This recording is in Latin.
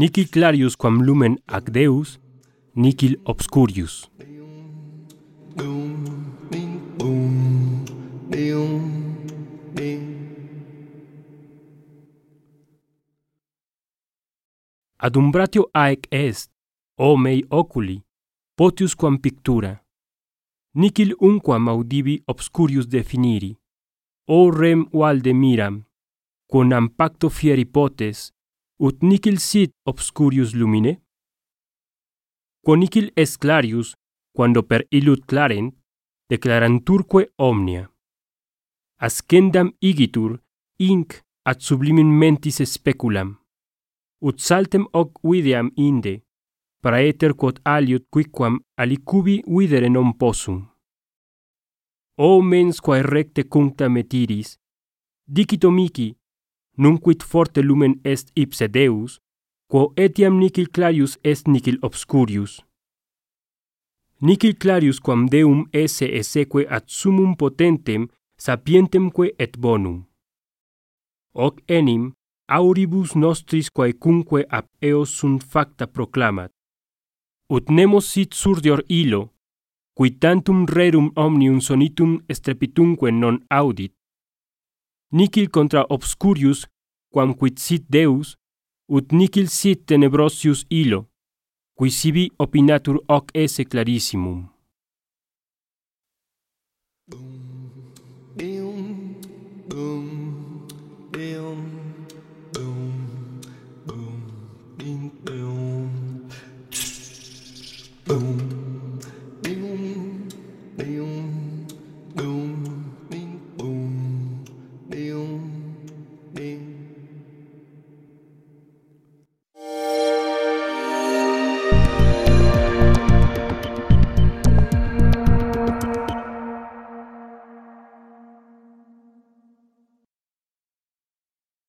Nicil clarius quam lumen ac Deus, nicil obscurius. Adumbratio aec est, o mei oculi, potius quam pictura. Nicil unquam audivi obscurius definiri o rem Waldemiram, pacto fieri fieripotes, ut nicil sit obscurius lumine? Quo nicil est clarius, quando per illud clarent, declaranturque omnia. Ascendam igitur, inc ad sublimin mentis speculam. Ut saltem hoc videam inde, praeter quod aliut quicquam alicubi videre non possum. O mens quae recte cuncta metiris, dicito mici, nunquid forte lumen est ipse Deus, quo etiam nicil clarius est nicil obscurius. Nicil clarius quam Deum esse esseque ad sumum potentem sapientemque et bonum. Hoc enim auribus nostris quae cumque ab eos sunt facta proclamat. Ut nemo sit surdior illo, qui tantum rerum omnium sonitum strepitumque non audit. Nicil contra obscurius, quam quid sit Deus, ut nicil sit tenebrosius illo, qui sibi opinatur hoc esse clarissimum. Boom, boom, boom, boom.